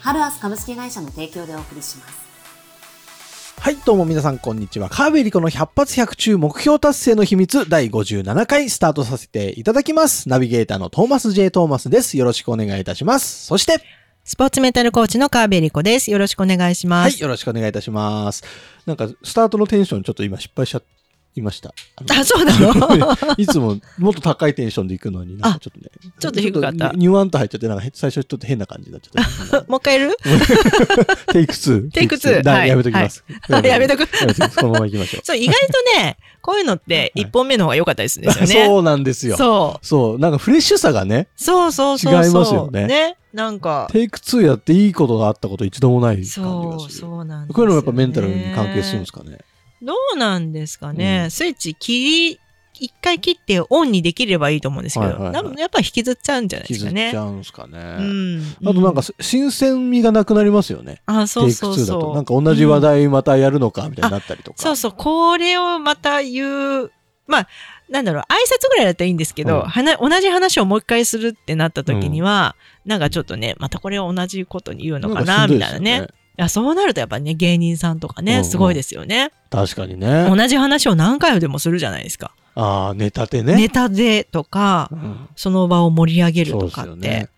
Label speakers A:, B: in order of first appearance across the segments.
A: ハルアス株式会社の提供でお送りします
B: はい、どうも皆さん、こんにちは。川辺理子の100発100中目標達成の秘密第57回スタートさせていただきます。ナビゲーターのトーマス J. トーマスです。よろしくお願いいたします。そして、
C: スポーツメンタルコーチの川辺理子です。よろしくお願いします。
B: はい、よろしくお願いいたします。なんか、スタートのテンションちょっと今失敗しちゃいました。の
C: あ、そうなの？
B: いつももっと高いテンションで行くのに、なんかちょっとね。
C: ちょっと低かった
B: ニュワンと入っちゃって、なんかへ最初ちょっと変な感じになっちゃった。
C: もう一回やる？
B: テイク2。
C: テイク2
B: だ
C: はい
B: やめときます。
C: やめとく
B: やめとくそのまま行きましょう。
C: そう、意外とね、こういうのって一本目の方が良かったりするんですよね。
B: そうなんですよ。
C: そう。
B: そう。なんかフレッシュさがね、
C: そうそうそうそう。
B: 違いますよね
C: ね。なんか、
B: テイク2やっていいことがあったこと一度もない感じ
C: そう、
B: がする。
C: そうなんですよね
B: こういうのもやっぱメンタルに関係するんですかね。
C: どうなんですかね。
B: うん
C: スイッチ切り、一回切ってオンにできればいいと思うんですけど、
B: はいはいはい
C: やっぱ引きずっちゃうんじゃないですかね
B: 気づっち。ゃうんすかね。
C: うん。
B: あとなんか、新鮮味がなくなりますよね。
C: あ、そうそう
B: テイク2だと。
C: そう。
B: なんか同じ話題またやるのかみたいになったりとか。
C: そうそう、これをまた言う、まあ、なんだろう、挨拶ぐらいだったらいいんですけど、
B: うん
C: はな同じ話をもう一回するってなった時には、なんかちょっとね、またこれを同じことに言うのかな、みたいなね。いや、そうなるとやっぱね、芸人さんとかね、
B: うんうん
C: すごいですよね。
B: 確かにね。
C: 同じ話を何回でもするじゃないですか。
B: ああ、ネタでね。
C: ネタでとか、
B: うん
C: その場を盛り上げるとかって、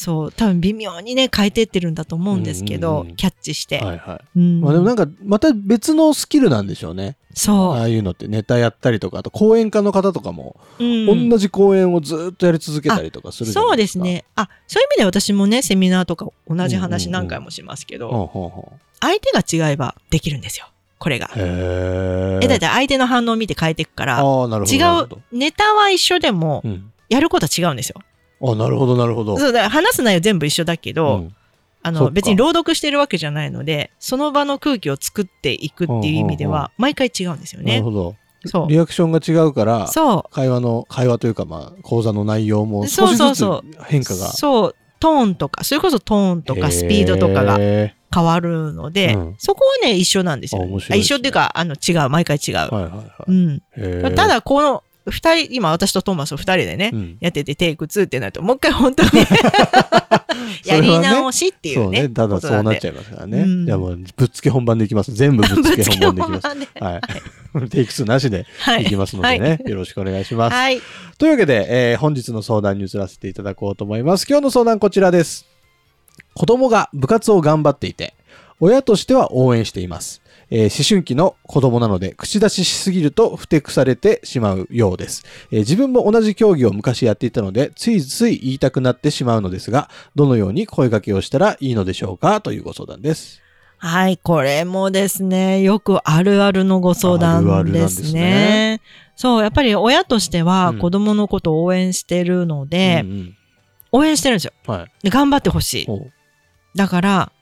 B: そう
C: 多分微妙にね、変えてってるんだと思うんですけど、キャッチして。
B: はいはい。
C: うん
B: まあでもなんか、また別のスキルなんでしょうね。
C: そ
B: ああいうのってネタやったりとか、あと講演家の方とかも、
C: う。うん
B: 同じ講演をずっとやり続けたりとかするじゃな
C: そう
B: いですか。
C: ですね。あ、そういう意味で私もね、セミナーとか同じ話何回もしますけど。相手が違えばできるんですよ。これが。
B: へえ。
C: え、だって相手の反応を見て変えていくから、
B: ああ、なるほど。
C: 違うネタは一緒でも、
B: うん。
C: やることは違うんですよ。
B: あなるほど、なるほど。
C: そうだ話す内容全部一緒だけど、
B: うん
C: あの、別に朗読してるわけじゃないので、その場の空気を作っていくっていう意味では、毎回違うんですよね
B: なる。ほど。
C: そう。
B: リアクションが違うから、
C: そ
B: 会話の、会話というか、まあ、講座の内容も
C: そう
B: 少しずつ
C: そうそ
B: 変化
C: う。
B: が。
C: そう。トーンとか、それこそトーンとかスピードとかが
B: へ
C: 変わるので、
B: うん
C: そこはね、一緒なんですよ。
B: ね
C: あ一緒っていうか、あの、違う、毎回違う。
B: ーはいはいはい。
C: うん。た、だ、この、二人、今私とトーマス二人でね、
B: うん
C: やっててテイク2ってなると、もう一回本当に やり直しっていうね。
B: そうね。ただそうなっち
C: ゃ
B: ゃいますからね。
C: うん
B: じゃあもう、ぶっつけ本番でいきます。全部ぶっつけ 本番でいきます。
C: ね。
B: はい。テイク2なしで
C: はい
B: きますのでね、よろしくお願いします。
C: はい。
B: というわけで、えー本日の相談に移らせていただこうと思います。今日の相談こちらです。子供が部活を頑張っていて、親としては応援しています。えー思春期の子供なので、口出ししすぎるとふてくされてしまうようです、えー自分も同じ競技を昔やっていたので、ついつい言いたくなってしまうのですが、どのように声掛けをしたらいいのでしょうか？というご相談です。
C: はい、これもですね、よくあるあるのご相
B: あるあ
C: 談
B: るなん
C: で
B: ですす
C: ね。
B: ね
C: そう、やっぱり親としては
B: うん
C: 子供のことを応援してるので、
B: うんうん
C: 応援してるんですよ。
B: はい。
C: で頑張ってほしい。だから、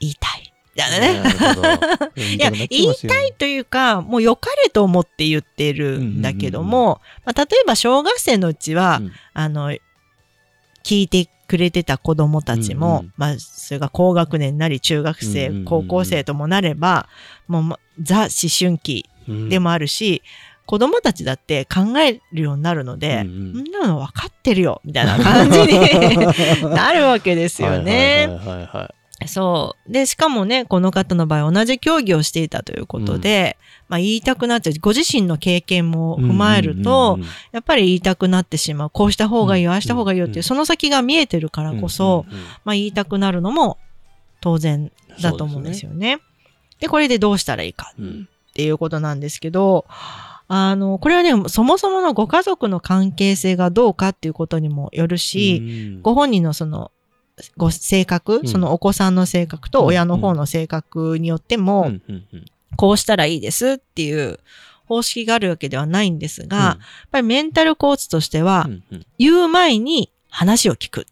C: 言いたい。だね。
B: なるほど。言い
C: や
B: た
C: いというか、もう良かれと思って言ってるんだけども、まあ、例えば小学生のうちは、
B: うん。
C: あの、聞いてくれてた子供たちも、
B: うんうん。
C: まあ、それが高学年なり中学生、
B: うんうんうんうん。
C: 高校生ともなれば、もうま、ザ思春期
B: うん
C: でもあるし、子供たちだって考えるようになるので、
B: うんうん。
C: そんなの分かってるよ、みたいな感じに なるわけですよね。
B: はいはいはいはいはい
C: そう。で、しかもね、この方の場合、同じ競技をしていたということで、まあ言いたくなっちゃう。ご自身の経験も踏まえると、
B: うんうんうん
C: やっぱり言いたくなってしまう。こうした方がいいああした方がいいよっていう、
B: うん
C: その先が見えてるからこそ、
B: うんうんうん
C: まあ言いたくなるのも当然だと思うんですよね。でこれでどうしたらいいか
B: うん
C: っていうことなんですけど、あの、これはね、そもそものご家族の関係性がどうかっていうことにもよるし、
B: うん
C: ご本人のその、ご性格、
B: うん。
C: そのお子さんの性格と親の方の性格によっても、
B: うん。うん。うん。
C: こうしたらいいですっていう方式があるわけではないんですが、やっぱりメンタルコーチとしては
B: う、ん。うん。
C: 言う前に話を聞くっ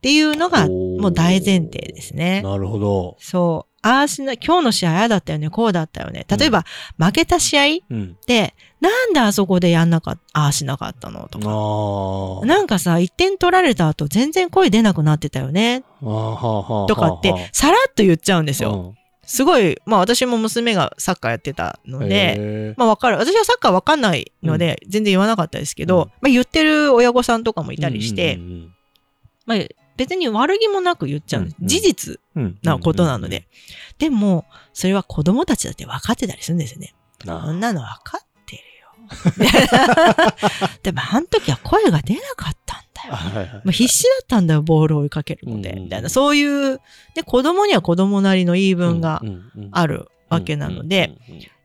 C: ていうのがもう大前提ですね。
B: なるほど。
C: そう。ああしな、今日の試合ああだったよね、こうだったよね。例えば、負けた試合
B: うん。
C: で、なんであそこでやんなかった、ああしなかったの？とか。なんかさ、1点取られた後全然声出なくなってたよね、とかって
B: はあ、
C: さらっと言っちゃうんですよ。
B: うん
C: すごい、まあ私も娘がサッカーやってたので、まあわかる。私はサッカーわかんないので、全然言わなかったですけど、
B: うん
C: まあ言ってる親御さんとかもいたりして、まあ別に悪気もなく言っちゃう。
B: うんうん
C: 事実なことなので。でも、それは子供たちだって分かってたりするんですよね。
B: な
C: そんなの分かってるよ。でも、あの時は声が出なかったんだよ。
B: はいはい
C: まあ、必死だったんだよ、ボールを追いかけるので。みたいな、そういう、で、子供には子供なりの言い分があるわけなので、、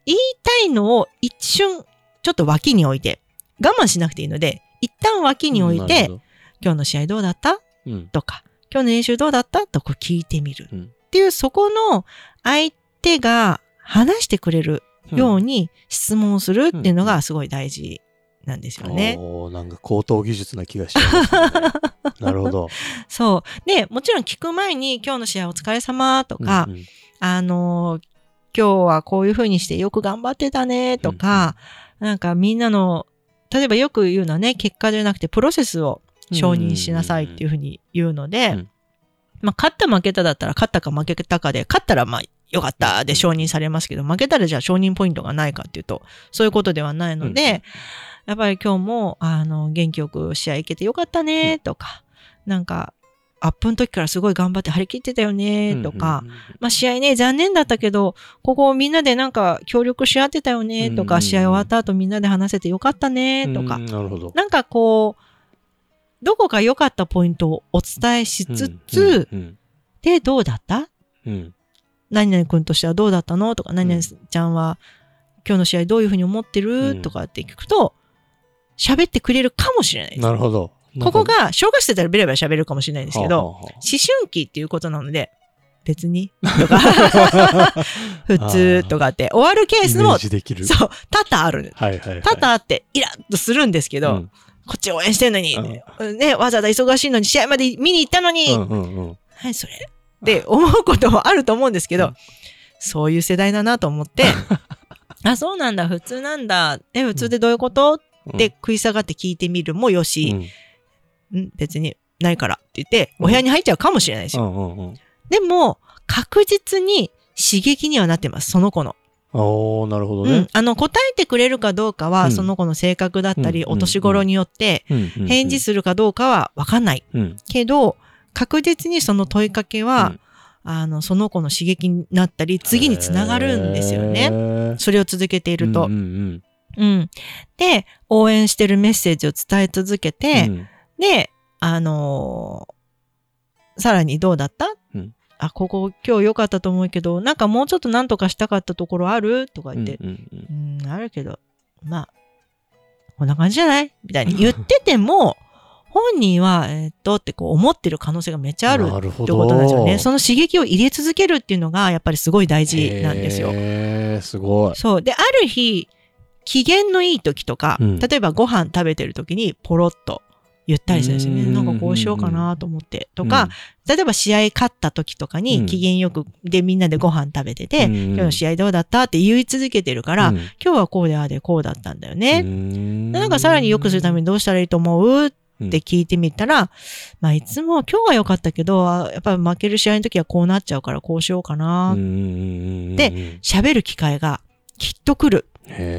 C: 言いたいのを一瞬、ちょっと脇に置いて、我慢しなくていいので、一旦脇に置いて、、今日の試合どうだった？
B: うん
C: とか、今日の練習どうだった？とこう聞いてみる。
B: うん
C: っていう、そこの相手が話してくれるように質問するっていうのがすごい大事なんですよね。
B: おーなんか高等技術な気がしますね。なるほど。
C: そう。で、もちろん聞く前に今日の試合お疲れ様とか、
B: うんうん
C: あのー今日はこういう風にしてよく頑張ってたねとか、なんかみんなの、例えばよく言うのはね、結果じゃなくてプロセスを承認しなさいっていう風に言うので、
B: うん。
C: まあ勝った負けただったら勝ったか負けたかで、勝ったらまあよかったで承認されますけど、負けたらじゃあ承認ポイントがないかっていうと、そういうことではないので、やっぱり今日も、あの、元気よく試合行けてよかったねとか、なんか、アップの時からすごい頑張って張り切ってたよねとか、、まあ試合ね、残念だったけど、ここみんなでなんか協力し合ってたよねとか、試合終わった後みんなで話せてよかったねとか。
B: な
C: んかこう、どこか良かったポイントをお伝えしつつ、
B: うん
C: で、どうだった？
B: うん。うん
C: 何々君としてはどうだったの？とか、何々ちゃんは今日の試合どういうふうに思ってる、
B: うん。
C: とかって聞くと、喋ってくれるかもしれないです。
B: なるほど。
C: ここが、小学生だったらベラベラ喋るかもしれないんですけど、
B: はあはあはあ。
C: 思春期っていうことなので、別に、とか、普通とかって、終わるケースも。そう、多々ある。
B: はいはいはい。
C: 多々あって、イラッとするんですけど、
B: うん
C: こっち応援してんのに、ね、わざわざ忙しいのに、試合まで見に行ったのに、
B: うんうんうん。
C: はい、それ。って思うこともあると思うんですけど、
B: うん。
C: そういう世代だなと思って、あ、そうなんだ、普通なんだ、え、普通でどういうこと、って食い下がって聞いてみるもよし、
B: うん。
C: ん別にないからって言って、お部屋に入っちゃうかもしれないですよ。
B: うんうんうん。
C: でも、確実に刺激にはなってます、その子の。
B: おーなるほどね。
C: うん。。あの、答えてくれるかどうかは、
B: うん。
C: その子の性格だったり、
B: うん。
C: お年頃によって、返事するかどうかはわかんない。けど、確実にその問いかけは、あの、その子の刺激になったり、次につながるんですよ
B: へ
C: ね。
B: ー。
C: それを続けていると。
B: うんうん
C: うん。で、応援してるメッセージを伝え続け
B: う
C: て、
B: ん。
C: で、あのーさらにどうだった、
B: うん
C: あ、ここ今日良かったと思うけど、なんかもうちょっと何とかしたかったところある？とか言って、
B: うんうん
C: うん、あるけど、まあ、こんな感じじゃない？みたいに 言ってても、本人は、えーっと、ってこう思ってる可能性がめっちゃあるってことなんですよね。その刺激を入れ続けるっていうのが、やっぱりすごい大事なんですよ。
B: へーすごい。
C: そう。で、ある日、機嫌のいい時とか、
B: うん
C: 例えばご飯食べてる時にポロッと言ったりするんですよね。
B: うん
C: なんかこうしようかなと思って。とか、例えば試合勝った時とか
B: うん。
C: に機嫌よくでみんなでご飯食べてて、
B: うん
C: 今日の試合どうだったって言い続けてるから、
B: うん。
C: 今日はこうでああでこうだったんだよね。なんかさらに良くするためにどうしたらいいと思う？って聞いてみたら、まあいつも今日は良かったけど、あやっぱり負ける試合の時はこうなっちゃうからこうしようかな。で喋る機会がきっと来る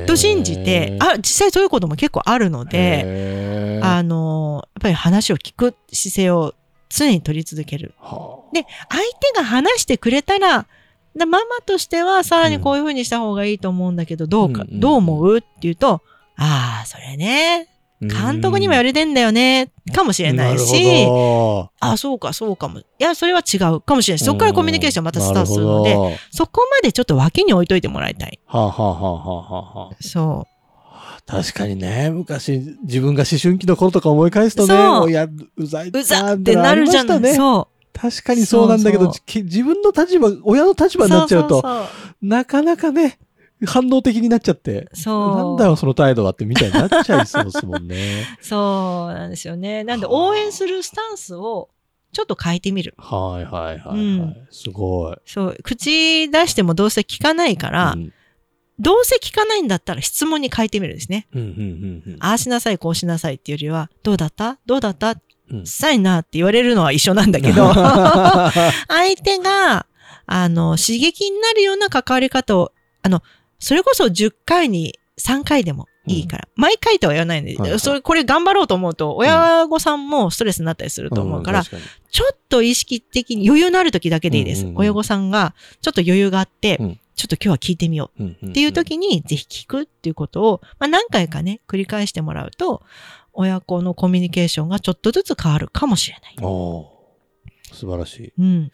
C: と信じて、あ、実際そういうことも結構あるので、
B: で
C: あの、やっぱり話を聞く姿勢を常に取り続ける。で、相手が話してくれたら、だママとしてはさらにこういう風にした方がいいと思うんだけど、どうか、
B: うんうん
C: どう思う？って言うと、ああ、それね、監督にも言われてんだよね、かもしれないし、あ、そうか、そうかも。いや、それは違うかもしれないし、そこからコミュニケーションまたスタートするので、
B: は
C: そこまでちょっと脇に置いといてもらいたい。
B: あ、はあはあはあはあ、
C: そ
B: 確かにね、昔、自分が思春期の頃とか思い返すとね、
C: そう
B: 親、うざいっ
C: う。うざってなるじゃない。
B: ね。
C: そ
B: 確かにそうなんだけど
C: そうそ
B: き自分の立場、親の立
C: う。
B: 場になっちゃうと、
C: そうそう
B: なかなかね、反応的になっちゃって、
C: そう
B: なんだよ、その態度はってみたいになっちゃいそうですもんね。
C: そうなんですよね。なんで応援するスタンスをちょっと変えてみる。
B: はいはいはいはい。
C: うん
B: すごい。
C: そう、口出してもどうせ聞かないから、
B: うん
C: どうせ聞かないんだったら質問に変えてみるんですね。
B: うんうんうんうん。
C: ああしなさい、こうしなさいっていうよりは、どうだった？どうだった？
B: うん
C: さいなって言われるのは一緒なんだけど、相手が、あの、刺激になるような関わり方を、あの、それこそ10回に3回でもいいから、毎回とは言わないんで、
B: はいはい。
C: それ、これ頑張ろうと思うと、親御さんもストレスになったりすると思うから、
B: ん確に。
C: ちょっと意識的に余裕のある時だけでいいです。
B: うんうんうん。
C: 親御さんがちょっと余裕があって、
B: うん。
C: ちょっと今日は聞いてみよう。
B: うんうん
C: っていう時にぜひ聞くっていうことを、まあ、何回かね、繰り返してもらうと、親子のコミュニケーションがちょっとずつ変わるかもしれない。
B: 素晴らしい。
C: うん。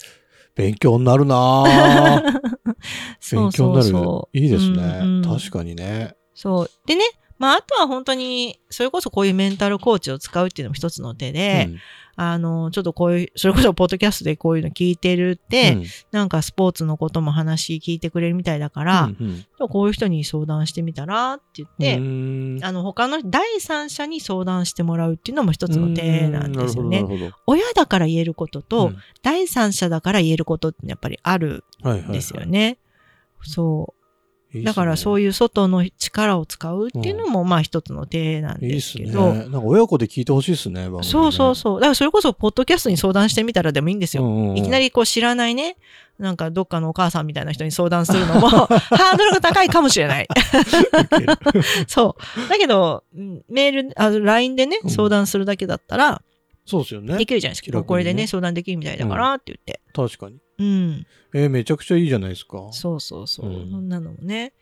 B: 勉強になるな 勉強になる。いいですね、
C: うんうん
B: 確かにね。
C: そう。でね、まあ、あとは本当に、それこそこういうメンタルコーチを使うっていうのも一つの手で、
B: うん。
C: あの、ちょっとこういう、それこそポッドキャストでこういうの聞いてるって、
B: うん。
C: なんかスポーツのことも話聞いてくれるみたいだから、
B: うんうん。
C: こういう人に相談してみたらって言って、あの、他の第三者に相談してもらうっていうのも一つの手なんですよね。親だから言えること
B: ほど
C: と、第三者だから言えることってやっぱりある
B: うんはいはいはい。
C: んですよね。そう。
B: いいっすね
C: だからそういう外の力を使うっていうのも、まあ一つの手なんで
B: いいっすね。
C: すけど。
B: なんか親子で聞いてほしいっすね、ね
C: そうそうそう。だからそれこそ、ポッドキャストに相談してみたらでもいいんですよ。
B: うんうんうん
C: いきなりこう知らないね、なんかどっかのお母さんみたいな人に相談するのも、ハードルが高いかもしれない。そう。だけど、うんメール、あ LINE でね
B: う、ん
C: 相談するだけだったら、
B: そうですよね
C: で。きるじゃないですか。
B: ね
C: これでね、相談できるみたいだからって言って。
B: 確かに。
C: うん。
B: えーめちゃくちゃいいじゃないですか。
C: そうそうそう。
B: うん
C: そんなのもね。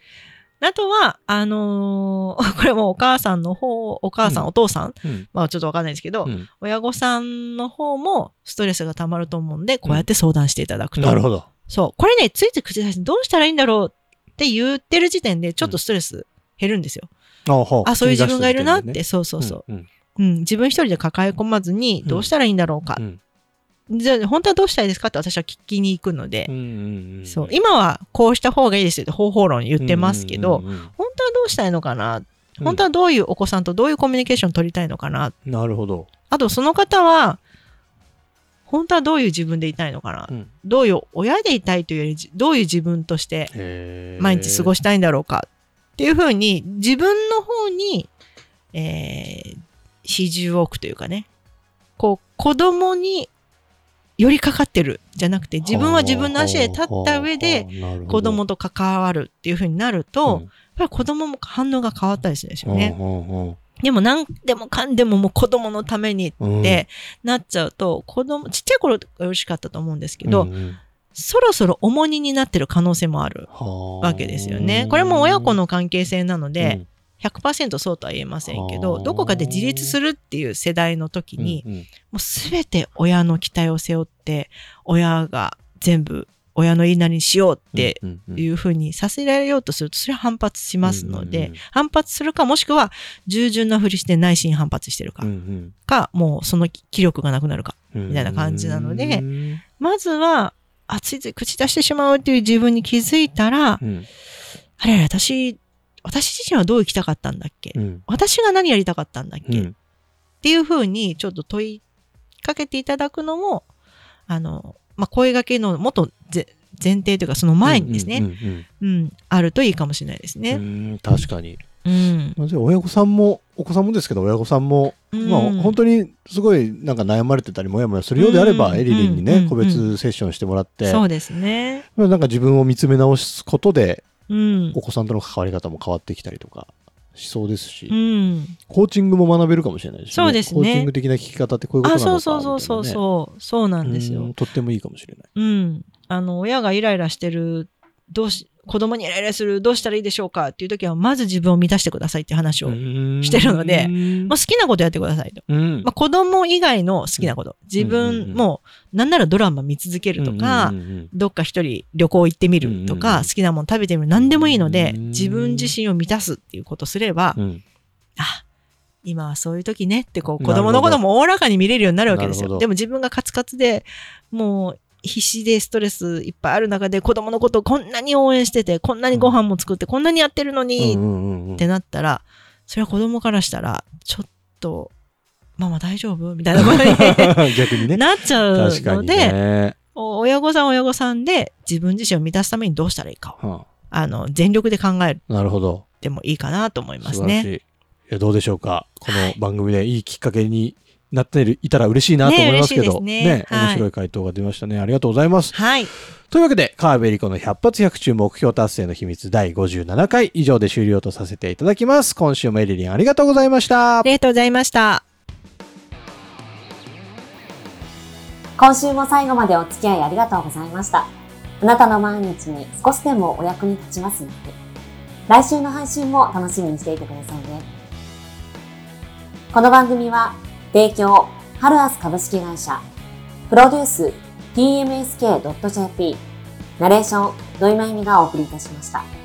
C: あとは、あのー これもお母さんの方、お母さん、
B: うん
C: お父さん、
B: うん
C: まあちょっとわかんないですけど、
B: うん
C: 親御さんの方もストレスが溜まると思うんで、こうやって相談していただくと。
B: なるほど。
C: そう。これね、ついつい口出してどうしたらいいんだろうって言ってる時点で、ちょっとストレス減るんですよ。
B: あ
C: そういう自分がいるなって、
B: ね
C: そうそうそう。
B: うん
C: うん、自分一人で抱え込まずに、
B: うん
C: どうしたらいいんだろうか。
B: うん
C: じゃあ、本当はどうしたらいいですかって私は聞きに行くので、
B: うんうんうん
C: そう。今はこうした方がいいですよって方法論言ってますけど、
B: うんうんうん。
C: 本当はどうしたいのかな？
B: うん。
C: 本当はどういうお子さんとどういうコミュニケーション取りたいのかな？
B: なるほど。
C: あと、その方は、本当はどういう自分でいたいのかな？
B: うん。
C: どういう親でいたいというより、どういう自分として毎日過ごしたいんだろうか？っていうふうに、自分の方に、えー、比重を置くというかね、こう、子供に寄りかかってるじゃなくて、自分は自分の足で立った上で、子供と関わるっていうふうになると、やっぱり子供も反応が変わったりするんですよね。でも何でもかんでももう子供のために
B: うん。
C: ってなっちゃうと、子供、ちっちゃい頃が嬉しかったと思うんですけど、そろそろ重荷になってる可能性もある
B: はあ。
C: わけですよね。これも親子の関係性なので、
B: うん
C: 100%そうとは言えませんけど、どこかで自立するっていう世代の時に、
B: うんうん。
C: もうすべて親の期待を背負って、親が全部親の言いなりにしようって
B: うんうん
C: いうふうにさせられようとすると、それは反発しますので、
B: うんうんうん。
C: 反発するか、もしくは従順なふりして内心反発してるか、
B: うん
C: か、もうその気力がなくなるか。
B: うん
C: みたいな感じなので
B: うん
C: まずは、あ、ついつい口出してしまうっていう自分に気づいたら、
B: うん。
C: あれ、私、私自身はどう生きたかったんだっけ、
B: うん。
C: 私が何やりたかったんだっけ、っ
B: うん。
C: ていうふうにちょっと問いかけていただくのも、あの、まあ、声掛けのもっとぜ前提というかその前にですね、
B: うんうん
C: うん、あるといいかもしれないです
B: うん
C: ね。
B: うん確かに。
C: うん。
B: 親御さんも、お子さんもですけど、親御さんも、
C: うん。
B: まあ、本当にすごいなんか悩まれてたり、もやもやするようであれば、
C: うん。
B: エリリンにね、
C: うん。
B: 個別セッションしてもらって、
C: そうですね。
B: まあなんか自分を見つめ直すことで、
C: うん
B: お。子さんとの関わり方も変わってきたりとかしそうですし、
C: うん。
B: コーチングも学べるかもしれないですね。
C: そうですね
B: コーチング的な聞き方ってこういうこと
C: あ、
B: なのか
C: そうそうそうそうそう。そうなんですよ
B: うん。とってもいいかもしれない。
C: うん。あの、親がイライラしてる、どうし、子供にイライラする、どうしたらいいでしょうかっていう時は、まず自分を満たしてくださいって話を。もしてるので
B: うん
C: う好きなことやってくださいと。
B: うん
C: まあ、子供以外の好きなこと。自分も、なんならドラマ見続けるとかどっか一人旅行行ってみるとか、
B: ん
C: 好きなもの食べてみる、何でもいいので、
B: うん
C: 自分自身を満たすっていうことすれば
B: う、ん
C: あ、今はそういう時ねってこう、子供のこともおおらかに見れるようになるわけですよ。でも自分がカツカツで、もう必死でストレスいっぱいある中で子供のことをこんなに応援してて、こんなにご飯も作って、こんなにやってるのに、ってなったら、それは子供からしたら、ちょっと、ママ大丈夫？みたいなことに
B: 逆にね。
C: なっちゃうので、
B: ね。
C: お親御さんは親御さんで自分自身を満たすためにどうしたらいいかを、
B: は
C: あの、全力で考え
B: あなるほど。
C: てもいいかなと思いますね。
B: いや、どうでしょうか？この番組でいいきっかけになっていたら嬉しいなと思いますけど。
C: ねねはい
B: 面白い回答が出ましたね。ありがとうございます。
C: はい。
B: というわけで、川辺理子の100発100中目標達成の秘密第57回以上で終了とさせていただきます。今週もエリリンありがとうございました
C: あ。りがとうございました。
A: 今週も最後までお付き合いありがとうございました。あなたの毎日に少しでもお役に立ちますように。来週の配信も楽しみにしていてくださいね。この番組は、提供、ハルアス株式会社、プロデュース、tmsk.jp、ナレーション、土井まゆみがお送りいたしました。